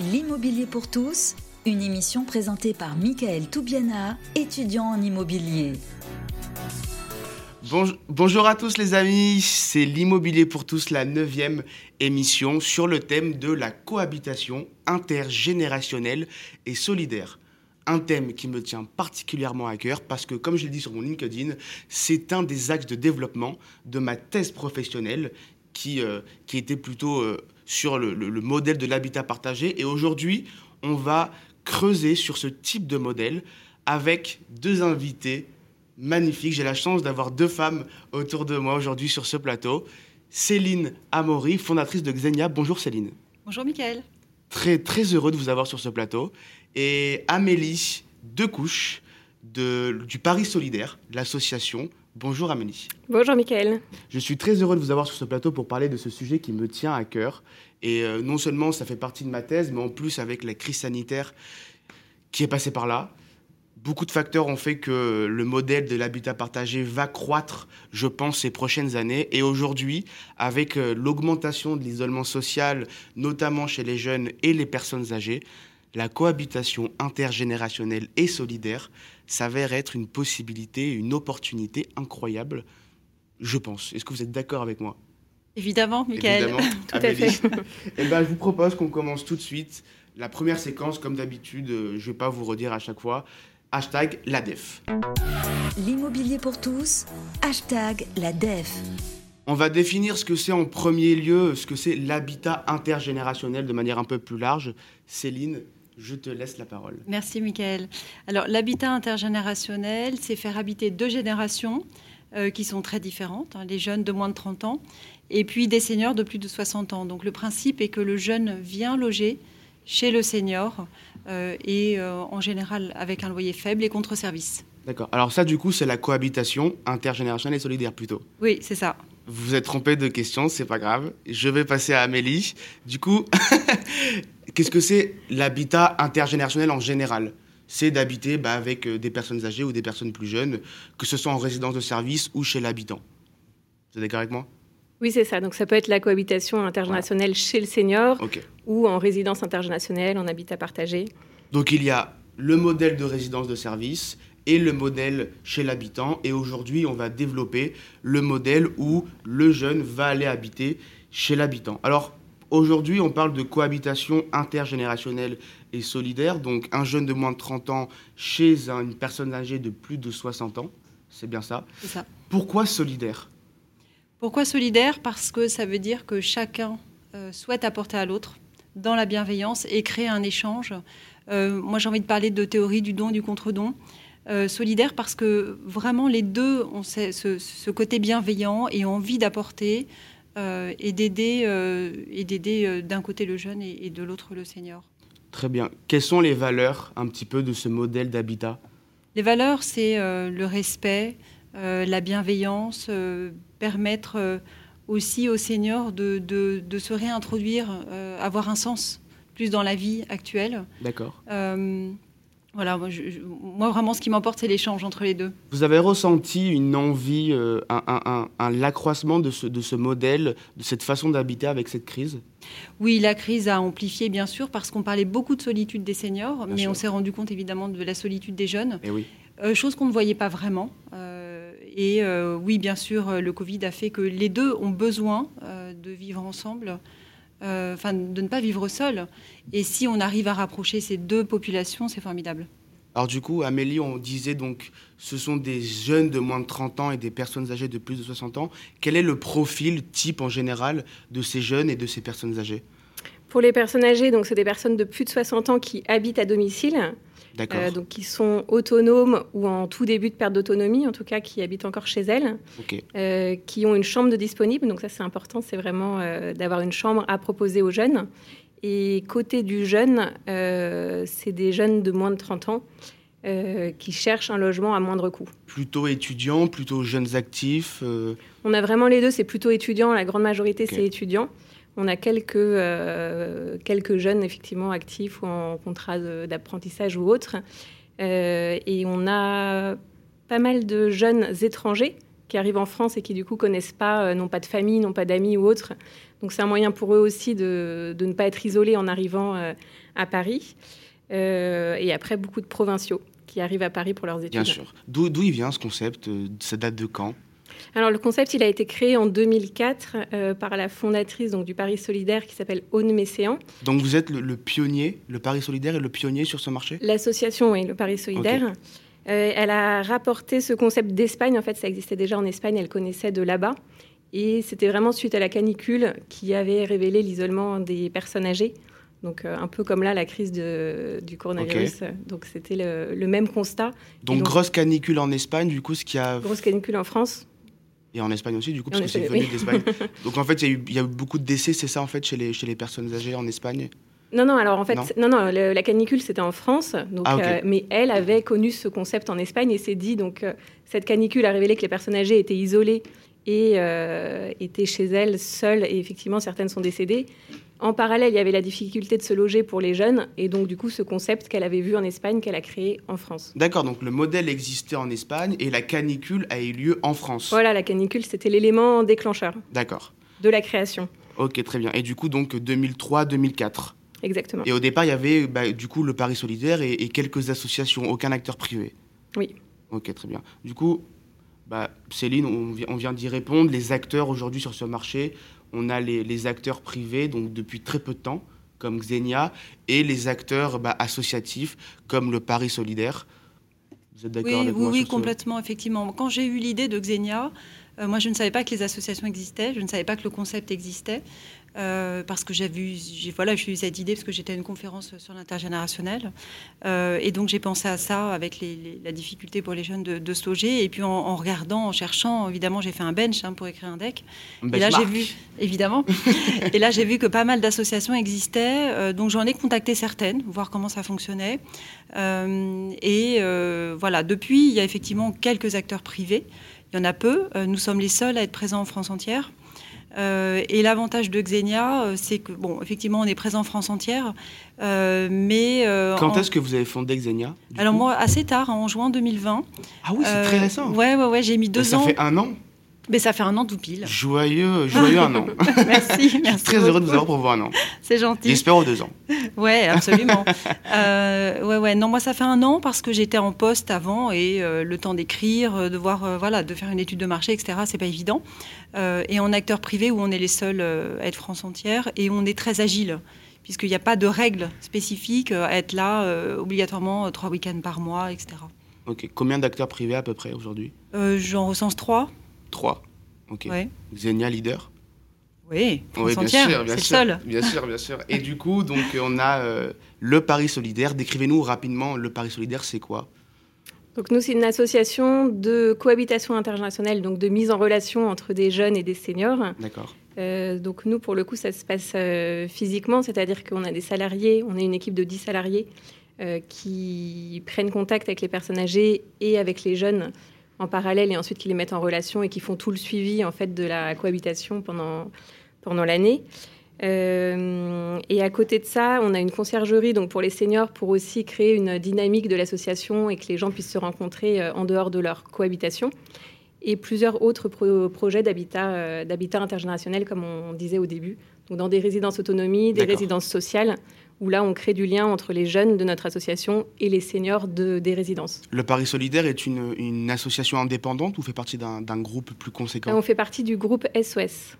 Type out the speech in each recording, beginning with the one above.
L'immobilier pour tous, une émission présentée par Michael Toubiana, étudiant en immobilier. Bonjour à tous les amis, c'est l'immobilier pour tous, la neuvième émission sur le thème de la cohabitation intergénérationnelle et solidaire. Un thème qui me tient particulièrement à cœur parce que, comme je l'ai dit sur mon LinkedIn, c'est un des axes de développement de ma thèse professionnelle qui, euh, était plutôt euh, sur le, le modèle de l'habitat partagé. Et aujourd'hui, on va creuser sur ce type de modèle avec deux invités magnifiques. J'ai la chance d'avoir deux femmes autour de moi aujourd'hui sur ce plateau. Céline Amaury, fondatrice de Xenia. Bonjour Céline. Bonjour Mickaël. Très, très heureux de vous avoir sur ce plateau. Et Amélie Decouche de, du Paris Solidaire, l'association. Bonjour Amélie. Bonjour Mickaël. Je suis très heureux de vous avoir sur ce plateau pour parler de ce sujet qui me tient à cœur. Et euh, non seulement ça fait partie de ma thèse, mais en plus avec la crise sanitaire qui est passée par là, beaucoup de facteurs ont fait que le modèle de l'habitat partagé va croître, je pense, ces prochaines années. Et aujourd'hui, avec euh, l'augmentation de l'isolement social, notamment chez les jeunes et les personnes âgées, la cohabitation intergénérationnelle et solidaire s'avère être une possibilité, une opportunité incroyable, je pense. Est-ce que vous êtes d'accord avec moi? Évidemment, Michael. Évidemment, tout à fait. Eh ben, je vous propose qu'on commence tout de suite. La première séquence, comme d'habitude, euh, je ne vais pas vous redire à chaque fois. Hashtag la def. L'immobilier pour tous, hashtag la def. On va définir ce que c'est en premier lieu, ce que c'est l'habitat intergénérationnel de manière un peu plus large. Céline, je te laisse la parole. Merci, Michael. Alors, l'habitat intergénérationnel, c'est faire habiter deux générations euh, qui sont très différentes, hein, les jeunes de moins de 30 ans et puis des seniors de plus de 60 ans. Donc, le principe est que le jeune vient loger chez le senior euh, et euh, en général avec un loyer faible et contre service. D'accord. Alors ça, du coup, c'est la cohabitation intergénérationnelle et solidaire plutôt. Oui, c'est ça. Vous vous êtes trompé de question, c'est pas grave. Je vais passer à Amélie. Du coup, qu'est-ce que c'est l'habitat intergénérationnel en général? C'est d'habiter bah, avec euh, des personnes âgées ou des personnes plus jeunes, que ce soit en résidence de service ou chez l'habitant. Vous êtes d'accord avec moi? Oui, c'est ça. Donc ça peut être la cohabitation intergénérationnelle chez le senior ou en résidence intergénérationnelle, en habitat partagé. Donc il y a le modèle de résidence de service et le modèle chez l'habitant. Et aujourd'hui, on va développer le modèle où le jeune va aller habiter chez l'habitant. Alors aujourd'hui, on parle de cohabitation intergénérationnelle et solidaire. Donc un jeune de moins de 30 ans chez une personne âgée de plus de 60 ans. C'est bien ça. Pourquoi solidaire? Pourquoi solidaire? Parce que ça veut dire que chacun euh, souhaite apporter à l'autre dans la bienveillance et créer un échange. Euh, moi, j'ai envie de parler de théorie du don et du contre-don. Euh, solidaire parce que vraiment les deux ont ce, ce côté bienveillant et ont envie d'apporter et d'aider et d'aider d'un côté le jeune et, et de l'autre le senior. Très bien. Quelles sont les valeurs un petit peu de ce modèle d'habitat? Les valeurs, c'est le respect, la bienveillance, permettre euh, aussi aux seniors de, de, se réintroduire, euh, avoir un sens plus dans la vie actuelle. D'accord. Euh, voilà, moi, moi, vraiment, ce qui m'emporte, c'est l'échange entre les deux. Vous avez ressenti une envie, un, un, un, accroissement de ce, de ce modèle, de cette façon d'habiter avec cette crise? Oui, la crise a amplifié, bien sûr, parce qu'on parlait beaucoup de solitude des seniors, mais on s'est rendu compte, évidemment, de la solitude des jeunes. Et eh oui. chose qu'on ne voyait pas vraiment. Et euh, oui, bien sûr, euh, le Covid a fait que les deux ont besoin euh, de vivre ensemble, enfin de ne pas vivre seuls. Et si on arrive à rapprocher ces deux populations, c'est formidable. Alors du coup, Amélie, on disait donc, ce sont des jeunes de moins de 30 ans et des personnes âgées de plus de 60 ans. Quel est le profil type en général de ces jeunes et de ces personnes âgées? Pour les personnes âgées, donc c'est des personnes de plus de 60 ans qui habitent à domicile euh, donc qui sont autonomes ou en tout début de perte d'autonomie, en tout cas qui habitent encore chez elles, euh, qui ont une chambre de disponible. Donc ça c'est important, c'est vraiment euh, d'avoir une chambre à proposer aux jeunes. Et côté du jeune, c'est des jeunes de moins de 30 ans. qui cherchent un logement à moindre coût. Plutôt étudiants, plutôt jeunes actifs On a vraiment les deux, c'est plutôt étudiants, la grande majorité c'est étudiants. On a quelques, euh, quelques jeunes effectivement actifs ou en contrat d'apprentissage ou autre. Euh, et on a pas mal de jeunes étrangers qui arrivent en France et qui du coup connaissent pas, n'ont pas de famille, n'ont pas d'amis ou autres. Donc c'est un moyen pour eux aussi de, de, ne pas être isolés en arrivant à Paris. et après, beaucoup de provinciaux qui arrivent à Paris pour leurs études. Bien sûr. D'où il vient ce concept Ça date de quand? Alors le concept, il a été créé en 2004 euh, par la fondatrice donc, du Paris solidaire qui s'appelle Aune Messéan. Donc vous êtes le, pionnier, le Paris solidaire est le pionnier sur ce marché? L'association, oui, le Paris solidaire. Euh, elle a rapporté ce concept d'Espagne. En fait, ça existait déjà en Espagne, elle connaissait de là-bas. Et c'était vraiment suite à la canicule qui avait révélé l'isolement des personnes âgées. Donc euh, un peu comme là, la crise du coronavirus. Donc c'était le, même constat. Donc, donc, grosse canicule en Espagne, du coup, ce qui a... Grosse canicule en France. Et en Espagne aussi, du coup, parce que c'est venu d'Espagne. Donc en fait, il y, a eu beaucoup de décès, c'est ça en fait, chez les, chez les personnes âgées en Espagne? Non, non, alors en fait, non, non, la canicule c'était en France, donc, ah, euh, mais elle avait connu ce concept en Espagne et s'est dit, donc euh, cette canicule a révélé que les personnes âgées étaient isolées et euh, étaient chez elles seules, et effectivement certaines sont décédées. En parallèle, il y avait la difficulté de se loger pour les jeunes, et donc du coup ce concept qu'elle avait vu en Espagne, qu'elle a créé en France. D'accord, donc le modèle existait en Espagne et la canicule a eu lieu en France. Voilà, la canicule, c'était l'élément déclencheur. D'accord. De la création. Ok, très bien. Et du coup, donc 2003-2004. Exactement. Et au départ, il y avait bah, du coup le Paris solidaire et, quelques associations, aucun acteur privé. Oui. Ok, très bien. Du coup, bah, Céline, on vient d'y répondre. Les acteurs aujourd'hui sur ce marché, on a les, acteurs privés, donc depuis très peu de temps, comme Xenia, et les acteurs bah, associatifs, comme le Paris Solidaire. Vous êtes d'accord oui, avec oui, moi Oui, complètement, effectivement. Quand j'ai eu l'idée de Xenia, moi, je ne savais pas que les associations existaient, je ne savais pas que le concept existait. Euh, parce que j'ai voilà, j'ai eu cette idée parce que j'étais à une conférence sur l'intergénérationnel. Euh, et donc j'ai pensé à ça avec la difficulté pour les jeunes de, se loger. Et puis en, regardant, en cherchant, évidemment, j'ai fait un bench hein, pour écrire un deck. et là, j'ai vu, évidemment, et là, j'ai vu que pas mal d'associations existaient. Euh, donc j'en ai contacté certaines, voir comment ça fonctionnait. et voilà, depuis, il y a effectivement quelques acteurs privés. Il y en a peu. nous sommes les seuls à être présents en France entière. Euh, et l'avantage de Xenia, euh, c'est que, bon, effectivement, on est présent en France entière, euh, mais... Quand est-ce que vous avez fondé Xenia Alors moi, assez tard, en juin 2020. Ah oui, c'est très récent. Ouais, ouais, ouais, j'ai mis deux ans. Ça fait un an mais ça fait un an tout pile. Joyeux, joyeux un an. merci, merci. très heureux de vous avoir pour vous un an. C'est gentil. J'espère aux deux ans. Ouais, absolument. euh, ouais, ouais. Non, moi ça fait un an parce que j'étais en poste avant et euh, le temps d'écrire, euh, de voir, euh, voilà, de faire une étude de marché, etc. C'est pas évident. et en acteur privé où on est les seuls à être France entière et on est très agile puisqu'il n'y a pas de règles spécifiques à être là obligatoirement trois week-ends par mois, etc. Ok. Combien d'acteurs privés à peu près aujourd'hui? J'en recense trois. 3. Ok. Xenia leader Oui, oui bien sûr, bien sûr, seul. bien sûr, bien sûr. Et du coup, donc on a euh, le Paris solidaire. Décrivez-nous rapidement le Paris solidaire, c'est quoi? Donc nous, c'est une association de cohabitation internationale, donc de mise en relation entre des jeunes et des seniors. D'accord. Euh, donc nous, pour le coup, ça se passe euh, physiquement, c'est-à-dire qu'on a des salariés, on est une équipe de 10 salariés qui prennent contact avec les personnes âgées et avec les jeunes en parallèle et ensuite qui les mettent en relation et qui font tout le suivi en fait de la cohabitation pendant, pendant l'année. Euh, et à côté de ça, on a une conciergerie donc pour les seniors pour aussi créer une dynamique de l'association et que les gens puissent se rencontrer euh, en dehors de leur cohabitation. Et plusieurs autres projets d'habitat, euh, intergénérationnel, comme on disait au début, donc dans des résidences autonomie, des résidences sociales, où là, on crée du lien entre les jeunes de notre association et les seniors de, des résidences. Le Paris Solidaire est une, association indépendante ou fait partie d'un groupe plus conséquent? On fait partie du groupe SOS.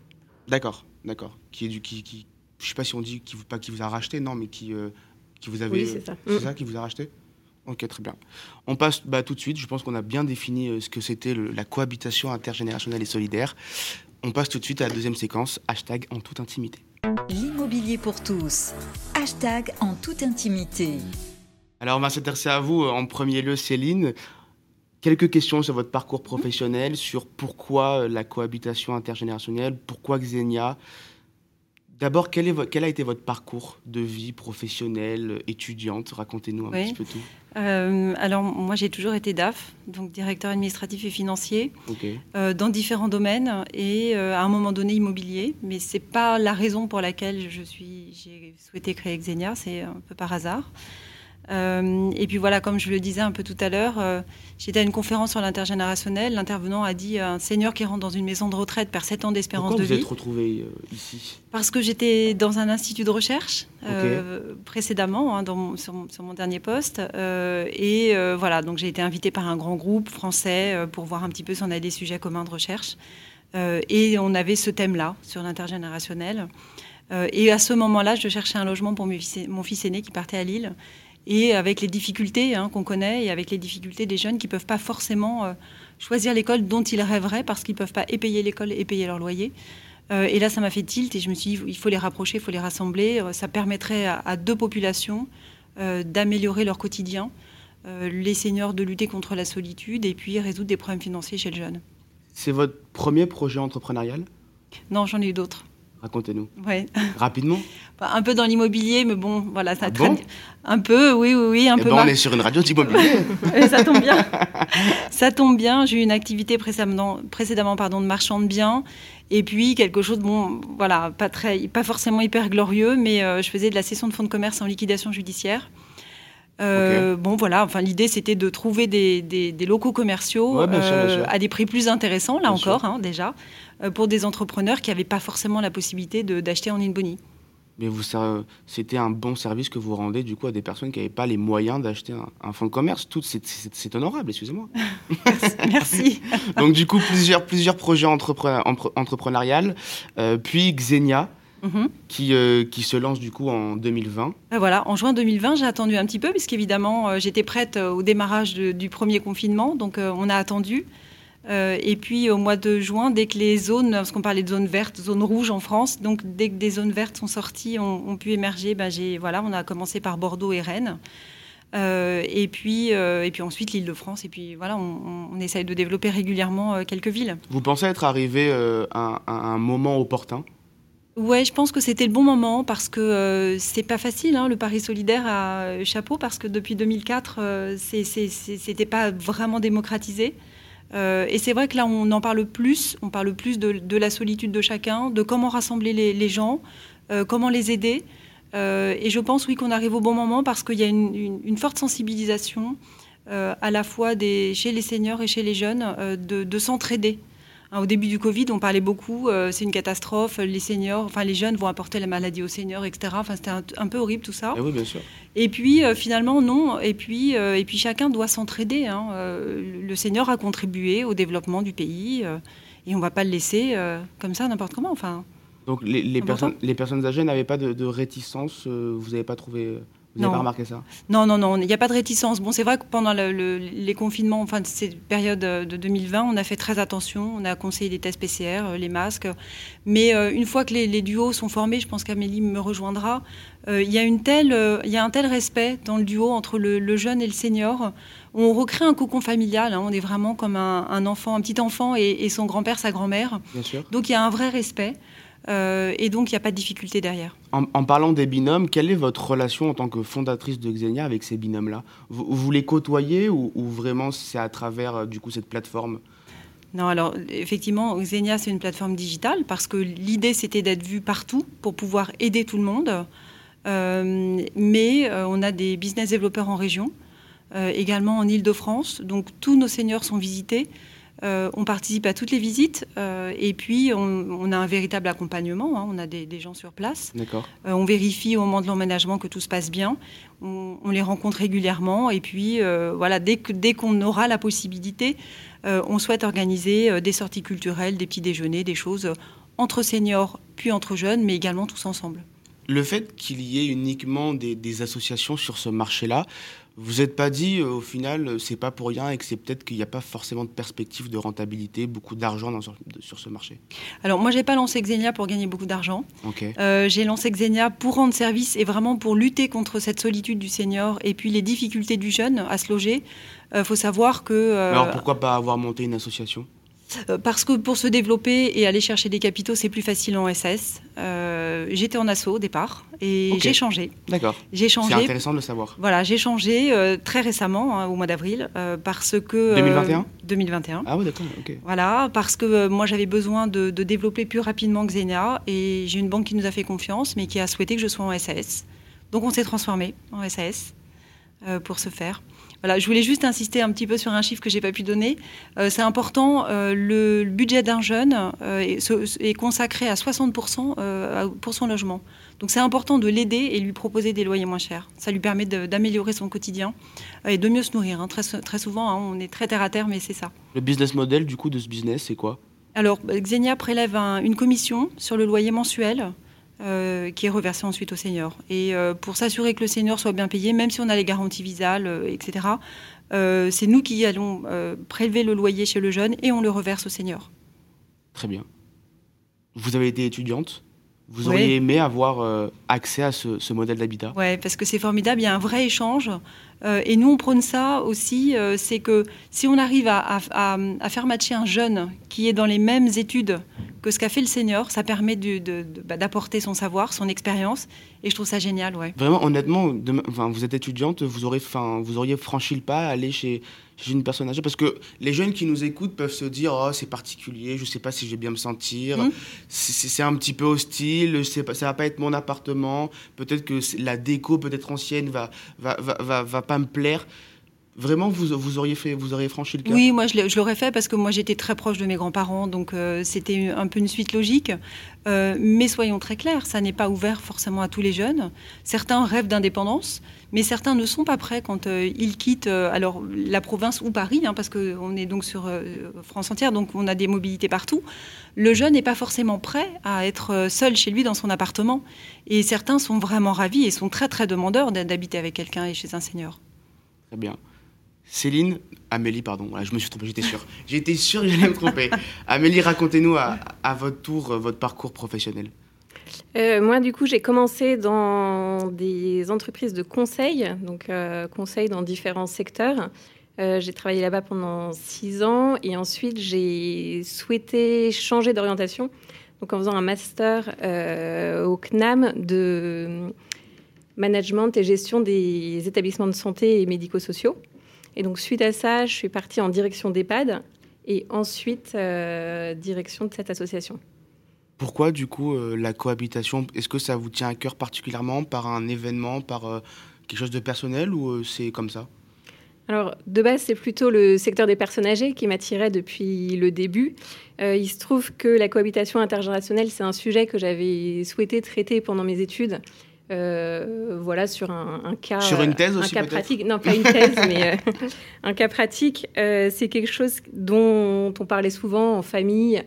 D'accord, d'accord. Qui est du, qui, qui, je sais pas si on dit qui, pas qui vous a racheté, non, mais qui, euh, qui vous avez. Oui, c'est ça. C'est mm. ça qui vous a racheté? Ok, très bien. On passe bah, tout de suite. Je pense qu'on a bien défini euh, ce que c'était la cohabitation intergénérationnelle et solidaire. On passe tout de suite à la deuxième séquence, hashtag en toute intimité. L'immobilier pour tous. Hashtag en toute intimité. Alors on va s'intéresser à vous euh, en premier lieu, Céline. Quelques questions sur votre parcours professionnel, sur pourquoi euh, la cohabitation intergénérationnelle, pourquoi Xenia, D'abord, quel, quel, a été votre parcours de vie professionnelle, étudiante? Racontez-nous un petit peu tout. Euh, alors, moi, j'ai toujours été DAF, donc directeur administratif et financier, euh, dans différents domaines et euh, à un moment donné immobilier. Mais ce n'est pas la raison pour laquelle j'ai souhaité créer Xenia, c'est un peu par hasard. Euh, et puis voilà, comme je le disais un peu tout à l'heure, euh, j'étais à une conférence sur l'intergénérationnel. L'intervenant a dit un seigneur qui rentre dans une maison de retraite perd 7 ans d'espérance de vie. Pourquoi vous êtes retrouvé ici? Parce que j'étais dans un institut de recherche précédemment, hein, sur, mon dernier poste. et voilà, donc j'ai été invitée par un grand groupe français pour voir un petit peu si on a des sujets communs de recherche. et on avait ce thème-là sur l'intergénérationnel. Euh, et à ce moment-là, je cherchais un logement pour mon fils aîné qui partait à Lille. Et avec les difficultés hein, qu'on connaît et avec les difficultés des jeunes qui ne peuvent pas forcément euh, choisir l'école dont ils rêveraient parce qu'ils ne peuvent pas et payer l'école et payer leur loyer. Euh, et là, ça m'a fait tilt et je me suis dit, il faut les rapprocher, il faut les rassembler. Ça permettrait à, deux populations d'améliorer leur quotidien, les seniors de lutter contre la solitude et puis résoudre des problèmes financiers chez le jeune. C'est votre premier projet entrepreneurial? Non, j'en ai eu d'autres. Racontez-nous. Ouais. Rapidement Un peu dans l'immobilier, mais bon, voilà, ça ah Un peu, oui, oui, oui. Un eh peu ben, on est sur une radio d'immobilier. ça tombe bien. ça tombe bien. J'ai eu une activité précédemment, précédemment pardon, de marchand de biens. Et puis quelque chose, bon, voilà, pas, très, pas forcément hyper glorieux, mais euh, je faisais de la cession de fonds de commerce en liquidation judiciaire. Euh, bon, voilà, enfin, l'idée c'était de trouver des, des, locaux commerciaux euh, à des prix plus intéressants, là encore, hein, déjà, pour des entrepreneurs qui n'avaient pas forcément la possibilité d'acheter en Inboni. Mais vous, c'était un bon service que vous rendez du coup à des personnes qui n'avaient pas les moyens d'acheter un, fonds de commerce. Tout, c'est honorable, excusez-moi. Merci. Donc du coup, plusieurs, plusieurs projets entrepreneuriales, puis Xenia, Mhm. qui, euh, qui se lance du coup en 2020. Ben voilà, en juin 2020, j'ai attendu un petit peu, puisqu'évidemment, euh, j'étais prête euh, au démarrage du premier confinement, donc on a attendu. Et puis au mois de juin, dès que les zones, parce qu'on parlait de zones vertes, zones rouges en France, donc dès que des zones vertes sont sorties, ont, pu émerger, ben voilà, on a commencé par Bordeaux et Rennes. et, puis, et puis ensuite l'Île-de-France. Et puis voilà, on, on, essaye de développer régulièrement quelques villes. Vous pensez être arrivé à, un moment opportun? Ouais, je pense que c'était le bon moment parce que euh, c'est pas facile hein, le pari solidaire à euh, chapeau parce que depuis 2004 euh, c'était pas vraiment démocratisé. Et c'est vrai que là on en parle plus, on parle plus de, la solitude de chacun, de comment rassembler les, gens, comment les aider. et je pense oui qu'on arrive au bon moment parce qu'il y a une, forte sensibilisation à la fois chez les seniors et chez les jeunes de s'entraider. Hein, au début du Covid, on parlait beaucoup, euh, c'est une catastrophe, les seniors, enfin les jeunes vont apporter la maladie aux seniors, etc. Enfin, c'était un, peu horrible tout ça. Et eh oui, bien sûr. Et puis euh, finalement, non. Et puis, euh, et puis chacun doit s'entraider. Hein. le senior a contribué au développement du pays et on ne va pas le laisser comme ça n'importe comment. Enfin, Donc les, personnes, les personnes âgées n'avaient pas de, de réticence, vous n'avez pas trouvé vous n'avez pas remarqué ça? Non, non, non, il n'y a pas de réticence. Bon, c'est vrai que pendant les confinements, enfin, cette période euh, de 2020, on a fait très attention. On a conseillé des tests PCR, euh, les masques. Mais euh, une fois que les, duos sont formés, je pense qu'Amélie me rejoindra, il y, a une telle, il y a un tel respect dans le duo entre le, jeune et le senior. On recrée un cocon familial. Hein. on est vraiment comme un, enfant, un petit enfant et, et son grand-père, sa grand-mère. Donc il y a un vrai respect. Euh, et donc, il n'y a pas de difficulté derrière. En, parlant des binômes, quelle est votre relation en tant que fondatrice de Xenia avec ces binômes-là? Vous, les côtoyez ou, vraiment c'est à travers euh, du coup cette plateforme? Non, alors effectivement, Xenia, c'est une plateforme digitale parce que l'idée, c'était d'être vu partout pour pouvoir aider tout le monde. Euh, mais on a des business développeurs en région, également en Ile-de-France. Donc tous nos seniors sont visités. Euh, on participe à toutes les visites euh, et puis on, a un véritable accompagnement. Hein. on a des, gens sur place. D'accord. Euh, on vérifie au moment de l'emménagement que tout se passe bien. On, les rencontre régulièrement et puis voilà, dès, dès qu'on aura la possibilité, on souhaite organiser des sorties culturelles, des petits déjeuners, des choses entre seniors puis entre jeunes, mais également tous ensemble. Le fait qu'il y ait uniquement des associations sur ce marché-là, vous n'êtes pas dit, euh, au final, euh, c'est pas pour rien et que c'est peut-être qu'il n'y a pas forcément de perspective de rentabilité, beaucoup d'argent sur, ce marché Alors, moi, j'ai pas lancé Xenia pour gagner beaucoup d'argent. Euh, j'ai lancé Xenia pour rendre service et vraiment pour lutter contre cette solitude du senior et puis les difficultés du jeune à se loger. Il faut savoir que. Alors, pourquoi pas avoir monté une association? Parce que pour se développer et aller chercher des capitaux, c'est plus facile en SS. Euh, j'étais en assaut au départ et j'ai changé. D'accord. J'ai changé. C'est intéressant de le savoir. Voilà, j'ai changé euh, très récemment, hein, au mois d'avril, parce que. 2021 2021. Ah oui, d'accord, ok. Voilà, parce que moi j'avais besoin de, développer plus rapidement Xenia et j'ai une banque qui nous a fait confiance, mais qui a souhaité que je sois en SAS. Donc on s'est transformé en SAS. pour ce faire. Voilà, je voulais juste insister un petit peu sur un chiffre que j'ai pas pu donner. c'est important, le budget d'un jeune est, consacré à 60% pour son logement. Donc c'est important de l'aider et lui proposer des loyers moins chers. Ça lui permet d'améliorer son quotidien et de mieux se nourrir. Hein. Très, très, souvent, hein, on est très terre à terre, mais c'est ça. Le business model du coup de ce business, c'est quoi? Alors Xenia prélève une commission sur le loyer mensuel. Euh, qui est reversée ensuite au senior. Et euh, pour s'assurer que le senior soit bien payé, même si on a les garanties visales, euh, etc., c'est nous qui allons prélever le loyer chez le jeune et on le reverse au senior. Très bien. Vous avez été étudiante vous auriez aimé avoir accès à ce, modèle d'habitat? Oui, parce que c'est formidable, il y a un vrai échange. Euh, et nous, on prône ça aussi, euh, c'est que si on arrive à, faire matcher un jeune qui est dans les mêmes études que ce qu'a fait le senior, ça permet bah, d'apporter son savoir, son expérience. Et je trouve ça génial, ouais. Vraiment, honnêtement, vous êtes étudiante, vous, aurez, vous auriez franchi le pas à aller chez, une personne âgée Parce que les jeunes qui nous écoutent peuvent se dire Oh, c'est particulier, je ne sais pas si je vais bien me sentir, mmh. c'est un petit peu hostile, pas, ça va pas être mon appartement, peut-être que la déco, peut-être ancienne, va va, va, va, pas me plaire. Vraiment, vous, vous, auriez fait, vous auriez franchi le cap Oui, moi je l'aurais fait parce que moi j'étais très proche de mes grands-parents, donc euh, c'était un peu une suite logique. Euh, mais soyons très clairs, ça n'est pas ouvert forcément à tous les jeunes. Certains rêvent d'indépendance, mais certains ne sont pas prêts quand euh, ils quittent alors la province ou Paris, hein, parce qu'on est donc sur France entière, donc on a des mobilités partout. Le jeune n'est pas forcément prêt à être seul chez lui dans son appartement, et certains sont vraiment ravis et sont très très demandeurs d'habiter avec quelqu'un et chez un seigneur. Très bien. Céline, Amélie, pardon, je me suis trompé, j'étais sûr. J'étais sûr que j'allais me tromper. Amélie, racontez-nous à, votre tour euh, votre parcours professionnel. Euh, moi, du coup, j'ai commencé dans des entreprises de conseil, donc euh, conseil dans différents secteurs. j'ai travaillé là-bas pendant six ans et ensuite j'ai souhaité changer d'orientation, donc en faisant un master au CNAM de management et gestion des établissements de santé et médico-sociaux. Et donc, suite à ça, je suis partie en direction d'EHPAD et ensuite euh, direction de cette association. Pourquoi, du coup, euh, la cohabitation? Est-ce que ça vous tient à cœur particulièrement par un événement, par euh, quelque chose de personnel ou c'est comme ça? Alors, de base, c'est plutôt le secteur des personnes âgées qui m'attirait depuis le début. il se trouve que la cohabitation intergénérationnelle, c'est un sujet que j'avais souhaité traiter pendant mes études euh, voilà, sur un, cas. Sur une thèse un cas pratique. Non, pas une thèse, mais euh, un cas pratique. Euh, c'est quelque chose dont on parlait souvent en famille.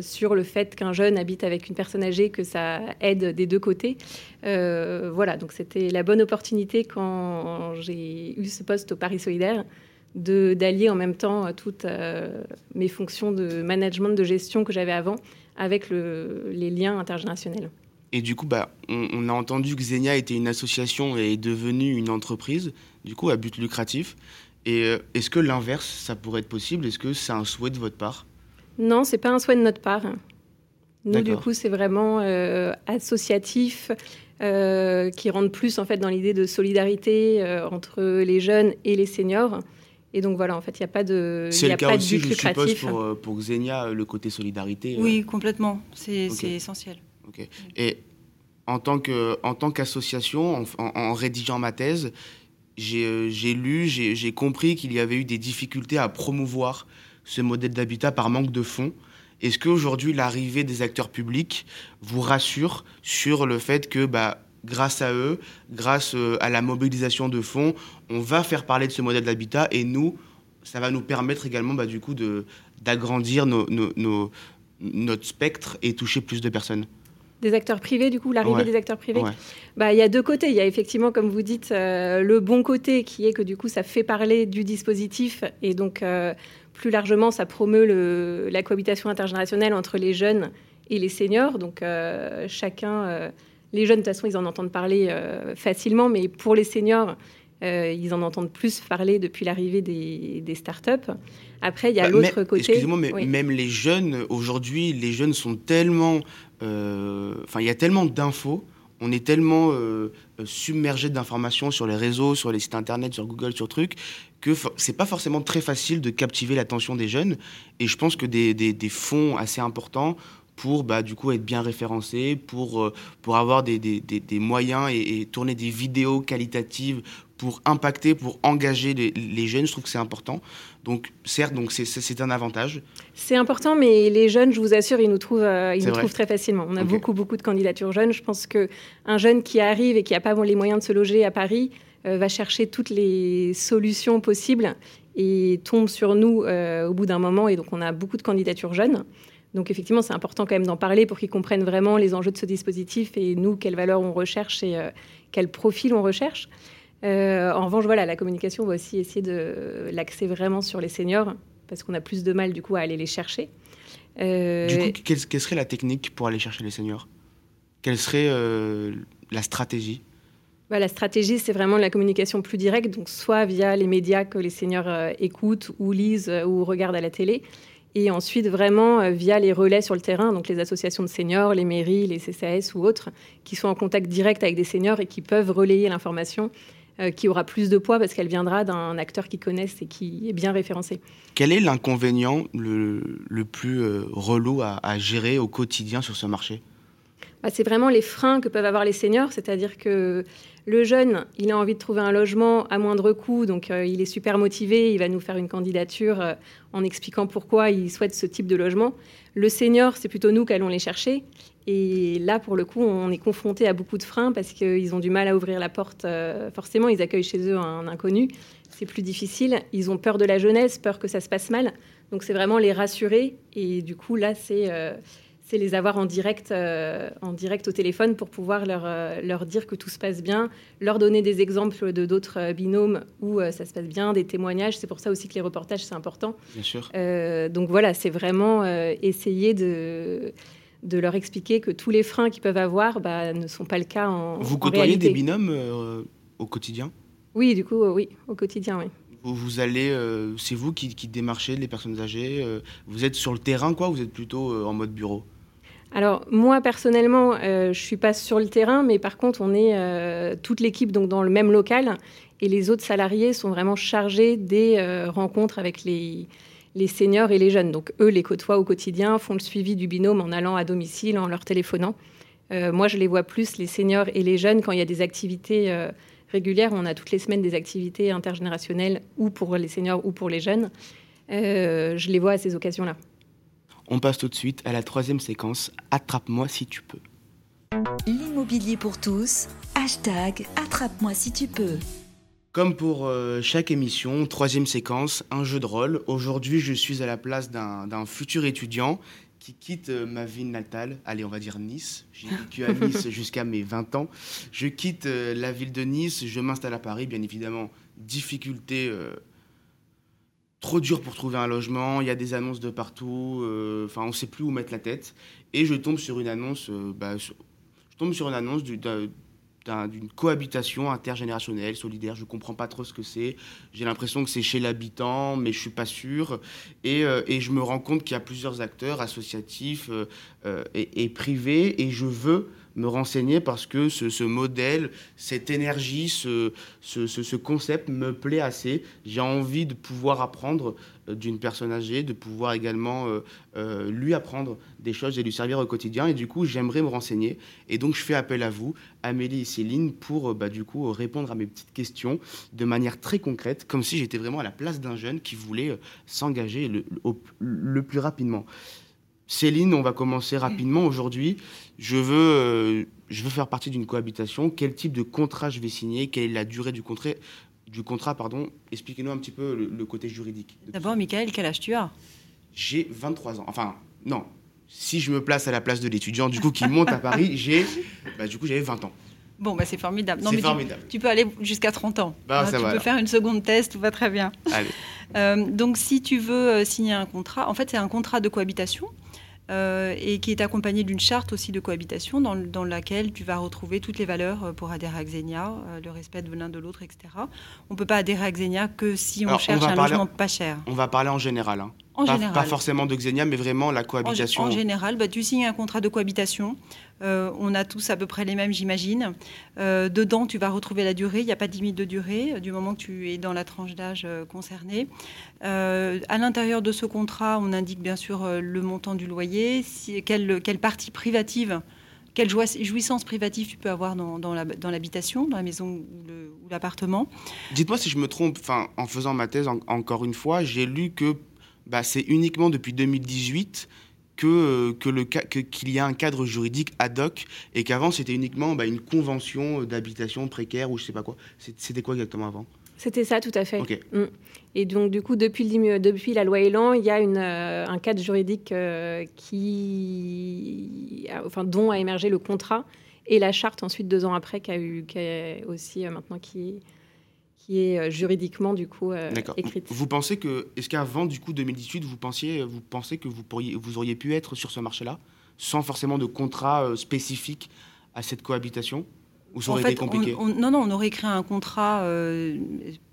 sur le fait qu'un jeune habite avec une personne âgée, que ça aide des deux côtés. voilà, donc c'était la bonne opportunité quand j'ai eu ce poste au Paris Solidaire d'allier en même temps toutes mes fonctions de management, de gestion que j'avais avant avec le, les liens intergénérationnels. Et du coup, bah, on, a entendu que Zenia était une association et est devenue une entreprise, du coup, à but lucratif. Et euh, est-ce que l'inverse, ça pourrait être possible? Est-ce que c'est un souhait de votre part? Non, c'est pas un souhait de notre part. Nous, du coup, c'est vraiment euh, associatif, euh, qui rentre plus en fait dans l'idée de solidarité entre les jeunes et les seniors. Et donc voilà, en fait, il n'y a pas de. C'est le cas aussi, je suppose, pour, pour Xenia, le côté solidarité. Oui, complètement. C'est essentiel. Et en tant qu'association, en, rédigeant ma thèse, j'ai euh, lu, j'ai compris qu'il y avait eu des difficultés à promouvoir ce modèle d'habitat par manque de fonds. Est-ce qu'aujourd'hui, l'arrivée des acteurs publics vous rassure sur le fait que, bah, grâce à eux, grâce euh, à la mobilisation de fonds, on va faire parler de ce modèle d'habitat et nous, ça va nous permettre également, bah, du coup, d'agrandir notre spectre et toucher plus de personnes? Des acteurs privés, du coup, l'arrivée des acteurs privés bah, Il y a deux côtés. Il y a effectivement, comme vous dites, euh, le bon côté qui est que du coup, ça fait parler du dispositif et donc euh, plus largement, ça promeut le, la cohabitation intergénérationnelle entre les jeunes et les seniors. Donc euh, chacun, les jeunes, de toute façon, ils en entendent parler facilement, mais pour les seniors, ils en entendent plus parler depuis l'arrivée des, des startups. Après, il y a bah, l'autre côté. Excusez-moi, mais même les jeunes, aujourd'hui, les jeunes sont tellement enfin, il y a tellement d'infos on est tellement euh, submergé d'informations sur les réseaux, sur les sites internet, sur Google, sur trucs, que c'est pas forcément très facile de captiver l'attention des jeunes. Et je pense que des, fonds assez importants pour bah, du coup être bien référencé, pour, euh, pour avoir des, des, moyens et, tourner des vidéos qualitatives pour impacter, pour engager les, jeunes. Je trouve que c'est important. Donc certes, donc c'est un avantage. C'est important, mais les jeunes, je vous assure, ils nous trouvent, euh, ils nous trouvent très facilement. On a beaucoup, beaucoup de candidatures jeunes. Je pense qu'un jeune qui arrive et qui n'a pas les moyens de se loger à Paris euh, va chercher toutes les solutions possibles et tombe sur nous au bout d'un moment. Et donc on a beaucoup de candidatures jeunes. Donc effectivement, c'est important quand même d'en parler pour qu'ils comprennent vraiment les enjeux de ce dispositif et nous, quelles valeurs on recherche et euh, quel profil on recherche. Euh, en revanche, voilà, la communication, on va aussi essayer de l'axer vraiment sur les seniors parce qu'on a plus de mal du coup à aller les chercher. Euh, du coup, quelle, serait la technique pour aller chercher les seniors? Quelle serait la stratégie? Bah, La stratégie, c'est vraiment la communication plus directe, donc soit via les médias que les seniors écoutent ou lisent ou regardent à la télé, et ensuite vraiment euh, via les relais sur le terrain, donc les associations de seniors, les mairies, les CCAS ou autres, qui sont en contact direct avec des seniors et qui peuvent relayer l'information euh, qui aura plus de poids parce qu'elle viendra d'un acteur qui connaissent et qui est bien référencé. Quel est l'inconvénient le, plus euh, relou à, gérer au quotidien sur ce marché? Bah, C'est vraiment les freins que peuvent avoir les seniors, c'est-à-dire que le jeune, il a envie de trouver un logement à moindre coût, donc euh, il est super motivé, il va nous faire une candidature euh, en expliquant pourquoi il souhaite ce type de logement. Le senior, c'est plutôt nous qui allons les chercher. Et là, pour le coup, on est confronté à beaucoup de freins parce qu'ils ont du mal à ouvrir la porte. Euh, forcément, ils accueillent chez eux un inconnu. C'est plus difficile. Ils ont peur de la jeunesse, peur que ça se passe mal. Donc, c'est vraiment les rassurer. Et du coup, là, c'est c'est les avoir en direct, euh, en direct au téléphone pour pouvoir leur, euh, leur dire que tout se passe bien, leur donner des exemples de d'autres euh, binômes où ça se passe bien, des témoignages. C'est pour ça aussi que les reportages, c'est important. Bien sûr. donc voilà, c'est vraiment essayer de, de leur expliquer que tous les freins qu'ils peuvent avoir bah, ne sont pas le cas en Vous côtoyez des binômes au quotidien? Oui, du coup, oui, au quotidien, oui vous allez, c'est vous qui, qui, démarchez les personnes âgées, vous êtes sur le terrain, quoi, vous êtes plutôt en mode bureau? Alors moi personnellement, euh, je suis pas sur le terrain, mais par contre on est euh, toute l'équipe donc dans le même local et les autres salariés sont vraiment chargés des euh, rencontres avec les, les seniors et les jeunes. Donc eux les côtoient au quotidien, font le suivi du binôme en allant à domicile, en leur téléphonant. moi je les vois plus les seniors et les jeunes quand il y a des activités régulières. On a toutes les semaines des activités intergénérationnelles ou pour les seniors ou pour les jeunes. je les vois à ces occasions-là. On passe tout de suite à la troisième séquence, Attrape-moi si tu peux. L'immobilier pour tous, hashtag Attrape-moi si tu peux. Comme pour euh, chaque émission, troisième séquence, un jeu de rôle. Aujourd'hui, je suis à la place d'un futur étudiant qui quitte euh, ma ville natale, allez, on va dire Nice. J'ai vécu à Nice jusqu'à mes 20 ans. Je quitte euh, la ville de Nice, je m'installe à Paris, bien évidemment, difficulté trop dur pour trouver un logement, il y a des annonces de partout, euh, enfin on ne sait plus où mettre la tête. Et je tombe sur une annonce, euh, bah, je tombe sur une annonce d'une cohabitation intergénérationnelle, solidaire. Je ne comprends pas trop ce que c'est. J'ai l'impression que c'est chez l'habitant, mais je ne suis pas sûr. Et, euh, et, je me rends compte qu'il y a plusieurs acteurs associatifs et, et, privés, et je veux me renseigner parce que ce, modèle, cette énergie, ce, ce, concept me plaît assez. J'ai envie de pouvoir apprendre euh, d'une personne âgée, de pouvoir également euh, euh, lui apprendre des choses et lui servir au quotidien. Et du coup, j'aimerais me renseigner. Et donc, je fais appel à vous, Amélie et Céline, pour bah, du coup répondre à mes petites questions de manière très concrète, comme si j'étais vraiment à la place d'un jeune qui voulait s'engager le, le plus rapidement. Céline, on va commencer rapidement aujourd'hui. Je veux, euh, je veux faire partie d'une cohabitation. Quel type de contrat je vais signer? Quelle est la durée du contrat, du contrat pardon? Expliquez-nous un petit peu le, côté juridique. D'abord, Michael, quel âge tu as? J'ai 23 ans. Enfin, non. Si je me place à la place de l'étudiant, du coup, qui monte à Paris, j'ai, bah, du coup, j'avais 20 ans. Bon, bah, c'est formidable. C'est formidable. Tu, peux aller jusqu'à 30 ans. Bah, tu peux faire une seconde test, tout va très bien. Allez. Euh, donc, si tu veux euh, signer un contrat, en fait, c'est un contrat de cohabitation. Euh, et qui est accompagné d'une charte aussi de cohabitation dans, dans, laquelle tu vas retrouver toutes les valeurs euh, pour adhérer à Xenia, euh, le respect de l'un de l'autre, etc. On ne peut pas adhérer à Xenia que si on cherche un logement pas cher. On va parler en général. Hein. En pas, général. pas, forcément de Xenia, mais vraiment la cohabitation. En, général, bah, tu signes un contrat de cohabitation on a tous à peu près les mêmes, j'imagine. dedans, tu vas retrouver la durée. Il n'y a pas de limite de durée du moment que tu es dans la tranche d'âge concernée. à l'intérieur de ce contrat, on indique bien sûr le montant du loyer, quelle, quelle partie privative quelle jouissance privative tu peux avoir dans, l'habitation, dans la maison ou l'appartement. Dites-moi si je me trompe, en faisant ma thèse, encore une fois, j'ai lu que bah, c'est uniquement depuis 2018 que, que le, qu'il y a un cadre juridique ad hoc et qu'avant c'était uniquement bah, une convention d'habitation précaire ou je sais pas quoi. C'était quoi exactement avant? C'était ça, tout à fait. Mm. Et donc, du coup, depuis, depuis la loi Elan, il y a une, euh, un cadre juridique euh, qui, enfin, dont a émergé le contrat et la charte ensuite deux ans après, qui a eu, qui aussi euh, maintenant qui, qui est juridiquement du coup écrite. Vous pensez que, est-ce qu'avant du coup 2018, vous pensiez, vous pensez que vous pourriez, vous auriez pu être sur ce marché-là, sans forcément de contrat spécifique à cette cohabitation? Ou ça aurait été compliqué Non, non, on aurait créé un contrat euh,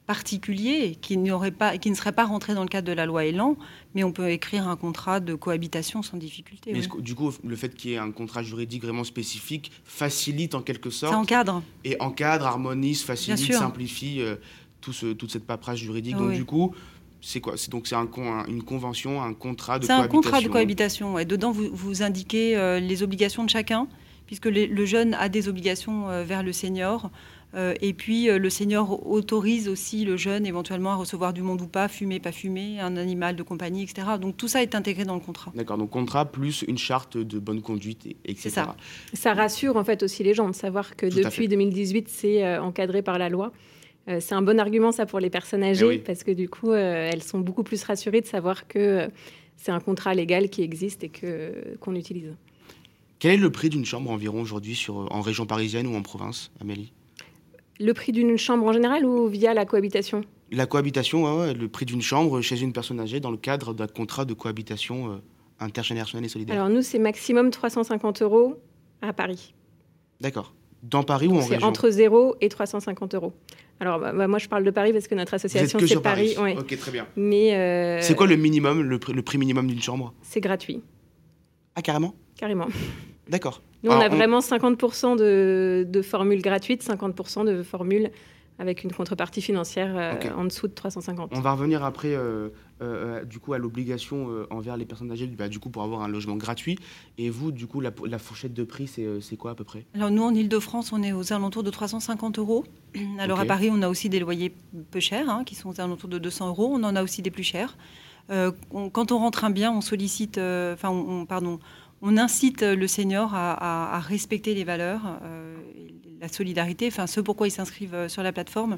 particulier qui, pas, qui ne serait pas rentré dans le cadre de la loi Elan, mais on peut écrire un contrat de cohabitation sans difficulté. du coup, le fait qu'il y ait un contrat juridique vraiment spécifique facilite en quelque sorte. Ça encadre. Et encadre, harmonise, facilite, simplifie euh, tout ce, toute cette paperasse juridique. donc, du coup, c'est quoi? C'est donc c'est un, une convention, un contrat de cohabitation. C'est un contrat de cohabitation. Et dedans, vous, vous indiquez euh, les obligations de chacun? Puisque le jeune a des obligations euh, vers le senior. Euh, et puis euh, le senior autorise aussi le jeune éventuellement à recevoir du monde ou pas, fumer, pas fumer, un animal de compagnie, etc. Donc tout ça est intégré dans le contrat. D'accord, donc contrat plus une charte de bonne conduite, etc. Ça. ça. rassure en fait aussi les gens de savoir que depuis 2018 c'est encadré par la loi. c'est un bon argument ça pour les personnes eh âgées parce que du coup elles sont beaucoup plus rassurées de savoir que c'est un contrat légal qui existe et que qu'on utilise. Quel est le prix d'une chambre environ aujourd'hui sur, en région parisienne ou en province, Amélie? Le prix d'une chambre en général ou via la cohabitation? La cohabitation, ouais, le prix d'une chambre chez une personne âgée dans le cadre d'un contrat de cohabitation euh, intergénérationnelle et solidaire. Alors nous, c'est maximum 350 euros à Paris. D'accord. Dans Paris ou en région? Entre 0 et 350 euros. Alors, bah, bah, moi, je parle de Paris parce que notre association, c'est Paris. Paris. Ok, très bien. Mais euh, C'est quoi le minimum, le le prix minimum d'une chambre? C'est gratuit. Ah, carrément? Carrément. D'accord. Nous, on a vraiment 50% de, de, formules gratuites, 50% de formules avec une contrepartie financière euh, en dessous de 350. On va revenir après, euh, euh, du coup, à l'obligation envers les personnes âgées, bah, du coup, pour avoir un logement gratuit. Et vous, du coup, la, fourchette de prix, c'est quoi à peu près? Alors nous, en Ile-de-France, on est aux alentours de 350 euros. Alors à Paris, on a aussi des loyers peu chers, hein, qui sont aux alentours de 200 euros. On en a aussi des plus chers. quand on rentre un bien, on sollicite, enfin, on, pardon, on incite le senior à, respecter les valeurs, euh, la solidarité, enfin ce pourquoi ils s'inscrivent euh, sur la plateforme,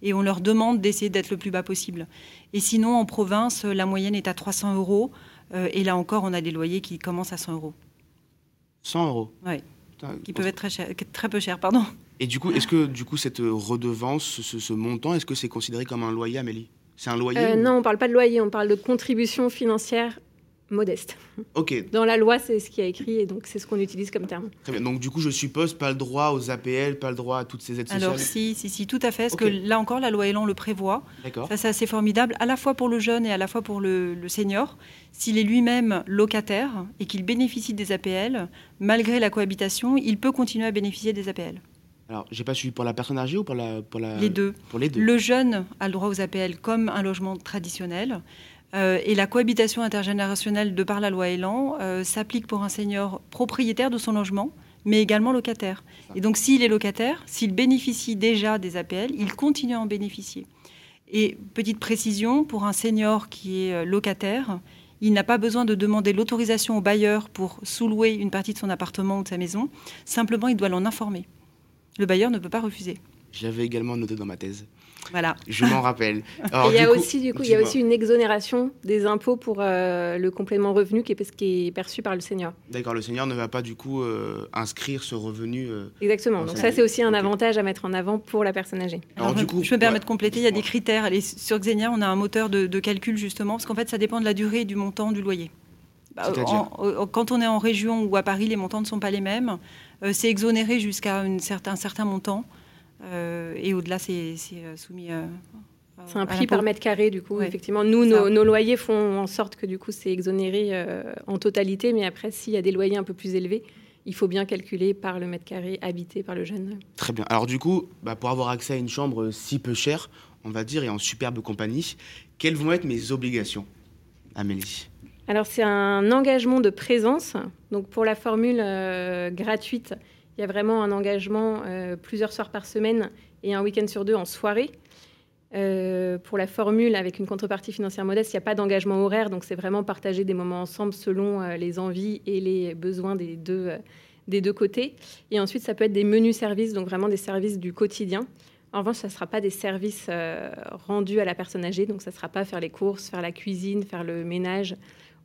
et on leur demande d'essayer d'être le plus bas possible. Et sinon, en province, la moyenne est à 300 euros, euh, et là encore, on a des loyers qui commencent à 100 euros. 100 euros Oui, qui peuvent être très, très peu chers, pardon. Et du coup, est-ce que du coup, cette redevance, ce, montant, est-ce que c'est considéré comme un loyer, Amélie? C'est un loyer Non, on ne parle pas de loyer, on parle de contribution financière modeste. Ok. Dans la loi, c'est ce qui a écrit et donc c'est ce qu'on utilise comme terme. Très bien. Donc du coup, je suppose pas le droit aux APL, pas le droit à toutes ces aides sociales. Alors si, si, si, tout à fait. Parce que là encore, la loi Elan le prévoit. D'accord. Ça, c'est assez formidable, à la fois pour le jeune et à la fois pour le, senior. S'il est lui-même locataire et qu'il bénéficie des APL, malgré la cohabitation, il peut continuer à bénéficier des APL. Alors, j'ai pas suivi pour la personne âgée ou pour la, pour la... Les deux. Pour les deux. Le jeune a le droit aux APL comme un logement traditionnel. Euh, et la cohabitation intergénérationnelle de par la loi Elan euh, s'applique pour un senior propriétaire de son logement, mais également locataire. Et donc s'il est locataire, s'il bénéficie déjà des APL, il continue à en bénéficier. Et petite précision, pour un senior qui est euh, locataire, il n'a pas besoin de demander l'autorisation au bailleur pour sous-louer une partie de son appartement ou de sa maison. Simplement, il doit l'en informer. Le bailleur ne peut pas refuser. J'avais également noté dans ma thèse. Voilà. Je m'en rappelle. il y a aussi, du coup, il y a aussi une exonération des impôts pour euh, le complément revenu qui est, qui est, perçu par le senior. D'accord, le senior ne va pas du coup euh, inscrire ce revenu. Euh, Exactement. Donc ça, c'est aussi un avantage à mettre en avant pour la personne âgée. Alors, du coup, je me permets de compléter. Il y a des critères. sur Xenia, on a un moteur de, calcul justement parce qu'en fait, ça dépend de la durée et du montant du loyer. Bah, quand on est en région ou à Paris, les montants ne sont pas les mêmes. c'est exonéré jusqu'à un certain montant. Euh, et au-delà, c'est euh, soumis euh, c'est un prix par mètre carré, du coup. Effectivement, nous, nos, loyers font en sorte que, du coup, c'est exonéré en totalité. Mais après, s'il y a des loyers un peu plus élevés, il faut bien calculer par le mètre carré habité par le jeune. Très bien. Alors du coup, bah, pour avoir accès à une chambre si peu chère, on va dire, et en superbe compagnie, quelles vont être mes obligations, Amélie? Alors c'est un engagement de présence. Donc pour la formule euh, gratuite, il y a vraiment un engagement euh, plusieurs soirs par semaine et un week-end sur deux en soirée. Euh, pour la formule avec une contrepartie financière modeste, il n'y a pas d'engagement horaire, donc c'est vraiment partager des moments ensemble selon euh, les envies et les besoins des deux, des deux côtés. Et ensuite, ça peut être des menus services, donc vraiment des services du quotidien. En revanche, ça ne sera pas des services rendus à la personne âgée, donc ça ne sera pas faire les courses, faire la cuisine, faire le ménage